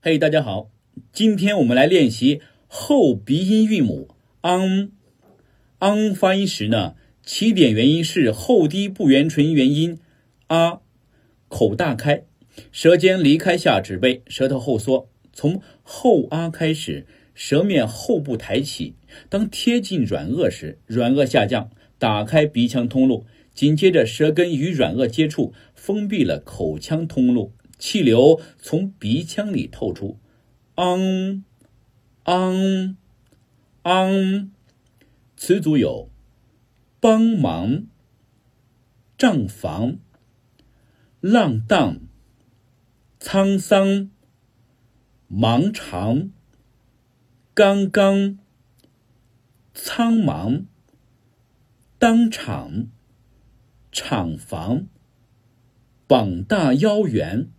嘿，大家好，今天我们来练习后鼻音韵母 ang。ang 发音时呢，起点元音是后低不圆唇元音 a，口大开，舌尖离开下齿背，舌头后缩，从后 a 开始，舌面后部抬起，当贴近软腭时，软腭下降，打开鼻腔通路，紧接着舌根与软腭接触，封闭了口腔通路。气流从鼻腔里透出，昂，昂，昂，词组有：帮忙、账房、浪荡、沧桑、忙长、刚刚、苍茫、当场、厂房、膀大腰圆。